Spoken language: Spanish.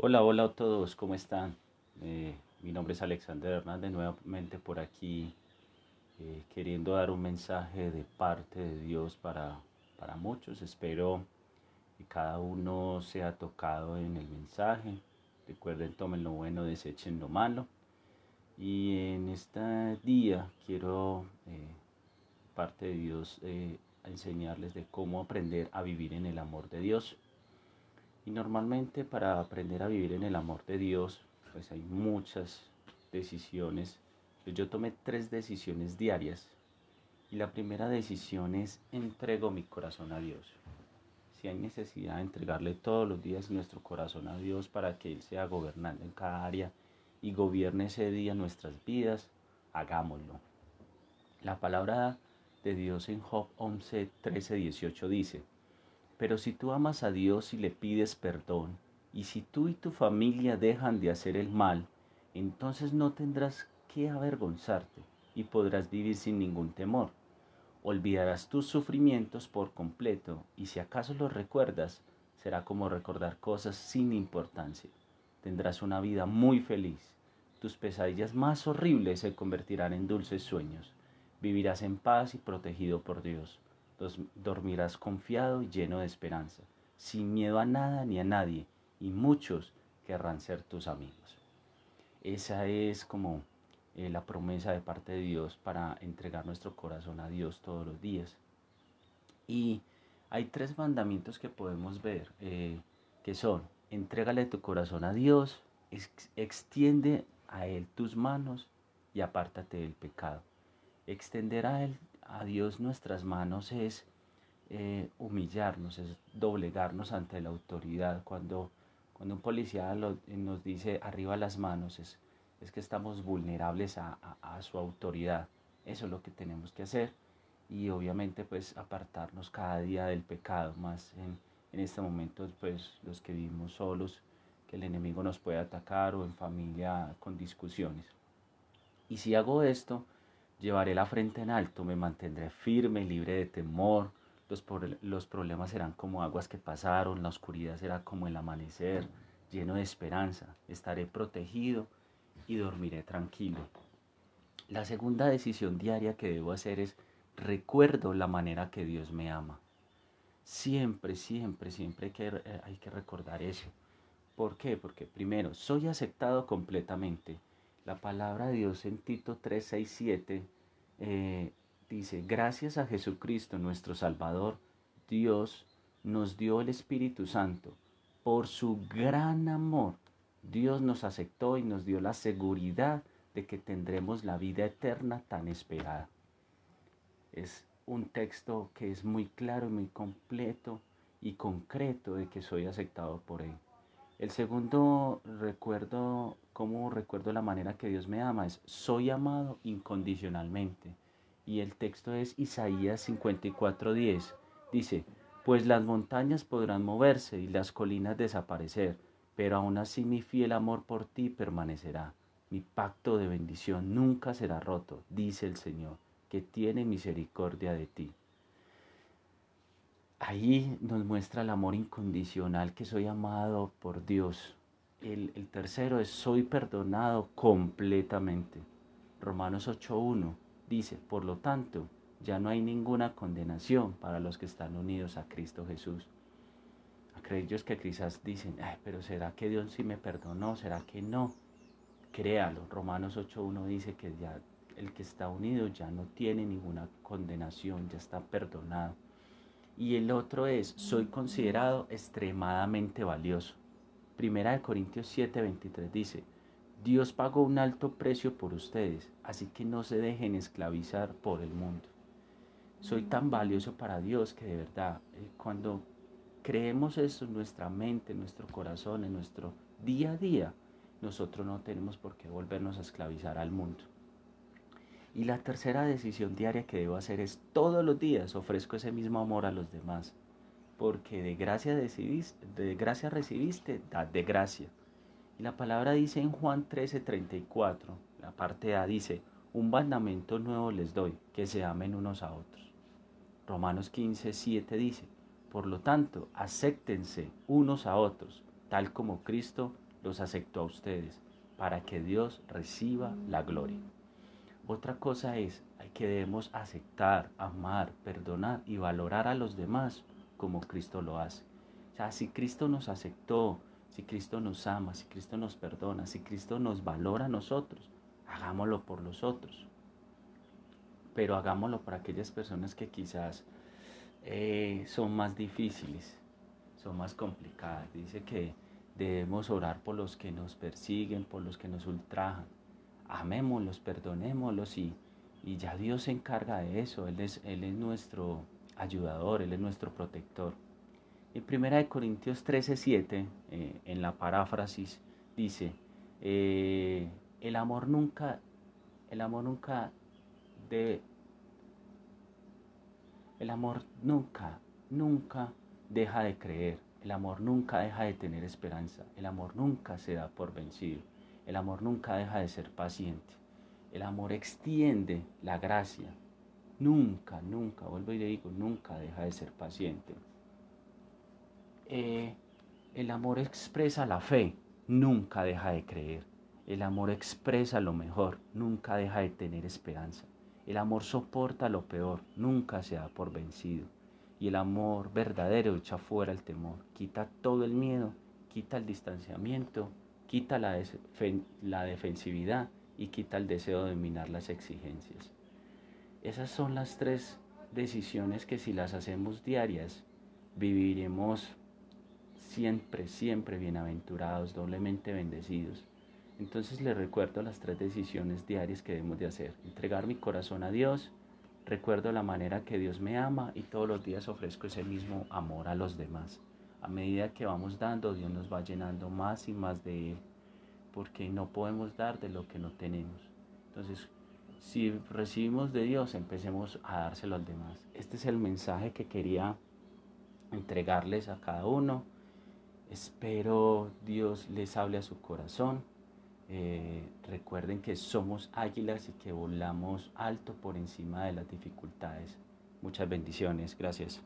Hola, hola a todos, ¿cómo están? Eh, mi nombre es Alexander Hernández, nuevamente por aquí eh, queriendo dar un mensaje de parte de Dios para, para muchos. Espero que cada uno sea tocado en el mensaje. Recuerden, tomen lo bueno, desechen lo malo. Y en este día quiero, eh, parte de Dios, enseñarles de cómo aprender a vivir en el amor de Dios. Y normalmente para aprender a vivir en el amor de Dios, pues hay muchas decisiones. Pues yo tomé tres decisiones diarias. Y la primera decisión es entrego mi corazón a Dios. Si hay necesidad de entregarle todos los días nuestro corazón a Dios para que Él sea gobernando en cada área y gobierne ese día nuestras vidas, hagámoslo. La palabra de Dios en Job 11, 13, 18 dice, pero si tú amas a Dios y le pides perdón, y si tú y tu familia dejan de hacer el mal, entonces no tendrás que avergonzarte y podrás vivir sin ningún temor. Olvidarás tus sufrimientos por completo y si acaso los recuerdas, será como recordar cosas sin importancia. Tendrás una vida muy feliz. Tus pesadillas más horribles se convertirán en dulces sueños. Vivirás en paz y protegido por Dios dormirás confiado y lleno de esperanza, sin miedo a nada ni a nadie, y muchos querrán ser tus amigos. Esa es como eh, la promesa de parte de Dios para entregar nuestro corazón a Dios todos los días. Y hay tres mandamientos que podemos ver, eh, que son, entrégale tu corazón a Dios, extiende a Él tus manos y apártate del pecado. Extender a Él a Dios nuestras manos es eh, humillarnos, es doblegarnos ante la autoridad. Cuando, cuando un policía nos dice arriba las manos, es, es que estamos vulnerables a, su autoridad. Eso es lo que tenemos que hacer y obviamente pues apartarnos cada día del pecado, más en, en este momento pues los que vivimos solos, que el enemigo nos puede atacar o en familia con discusiones. Y si hago esto, Llevaré la frente en alto, me mantendré firme, libre de temor. Los, los problemas serán como aguas que pasaron, la oscuridad será como el amanecer, lleno de esperanza. Estaré protegido y dormiré tranquilo. La segunda decisión diaria que debo hacer es recuerdo la manera que Dios me ama. Siempre, siempre, siempre que, hay que recordar eso. ¿Por qué? Porque primero, soy aceptado completamente. La palabra de Dios en Tito 3, 6, 7 dice, gracias a Jesucristo nuestro Salvador, Dios nos dio el Espíritu Santo. Por su gran amor, Dios nos aceptó y nos dio la seguridad de que tendremos la vida eterna tan esperada. Es un texto que es muy claro, muy completo y concreto de que soy aceptado por Él. El segundo recuerdo, cómo recuerdo la manera que Dios me ama, es soy amado incondicionalmente. Y el texto es Isaías 54:10. Dice, pues las montañas podrán moverse y las colinas desaparecer, pero aún así mi fiel amor por ti permanecerá. Mi pacto de bendición nunca será roto, dice el Señor, que tiene misericordia de ti. Ahí nos muestra el amor incondicional que soy amado por Dios. El, tercero es soy perdonado completamente. Romanos 8.1 dice, por lo tanto, ya no hay ninguna condenación para los que están unidos a Cristo Jesús. Aquellos que quizás dicen, pero ¿será que Dios sí me perdonó? ¿Será que no? Créalo. Romanos 8.1 dice que ya el que está unido ya no tiene ninguna condenación, ya está perdonado y el otro es, soy considerado extremadamente valioso. Primera de Corintios 7:23 dice, Dios pagó un alto precio por ustedes, así que no se dejen esclavizar por el mundo. Soy tan valioso para Dios que de verdad, eh, cuando creemos eso en nuestra mente, en nuestro corazón, en nuestro día a día, nosotros no tenemos por qué volvernos a esclavizar al mundo. Y la tercera decisión diaria que debo hacer es todos los días ofrezco ese mismo amor a los demás. Porque de gracia, recibiste, de gracia recibiste, dad de gracia. Y la palabra dice en Juan 13:34, la parte A dice, un mandamento nuevo les doy, que se amen unos a otros. Romanos 15:7 dice, por lo tanto, acéptense unos a otros, tal como Cristo los aceptó a ustedes para que Dios reciba la gloria. Otra cosa es que debemos aceptar, amar, perdonar y valorar a los demás como Cristo lo hace. O sea, si Cristo nos aceptó, si Cristo nos ama, si Cristo nos perdona, si Cristo nos valora a nosotros, hagámoslo por los otros. Pero hagámoslo para aquellas personas que quizás eh, son más difíciles, son más complicadas. Dice que debemos orar por los que nos persiguen, por los que nos ultrajan. Amémoslos, perdonémoslos y, y ya Dios se encarga de eso. Él es, Él es nuestro ayudador, Él es nuestro protector. En 1 Corintios 13, 7, eh, en la paráfrasis, dice, eh, el amor nunca, el amor nunca debe, el amor nunca, nunca deja de creer, el amor nunca deja de tener esperanza, el amor nunca se da por vencido, el amor nunca deja de ser paciente, el amor extiende la gracia, nunca, nunca, vuelvo y le digo, nunca deja de ser paciente. Eh, el amor expresa la fe, nunca deja de creer. El amor expresa lo mejor, nunca deja de tener esperanza. El amor soporta lo peor, nunca se da por vencido. Y el amor verdadero echa fuera el temor, quita todo el miedo, quita el distanciamiento, quita la, defensividad y quita el deseo de dominar las exigencias. Esas son las tres decisiones que si las hacemos diarias, viviremos siempre, siempre bienaventurados, doblemente bendecidos. Entonces les recuerdo las tres decisiones diarias que debemos de hacer. Entregar mi corazón a Dios, recuerdo la manera que Dios me ama y todos los días ofrezco ese mismo amor a los demás. A medida que vamos dando, Dios nos va llenando más y más de Él, porque no podemos dar de lo que no tenemos. Entonces, si recibimos de Dios, empecemos a dárselo al demás. Este es el mensaje que quería entregarles a cada uno. Espero Dios les hable a su corazón. Eh, recuerden que somos águilas y que volamos alto por encima de las dificultades. Muchas bendiciones. Gracias.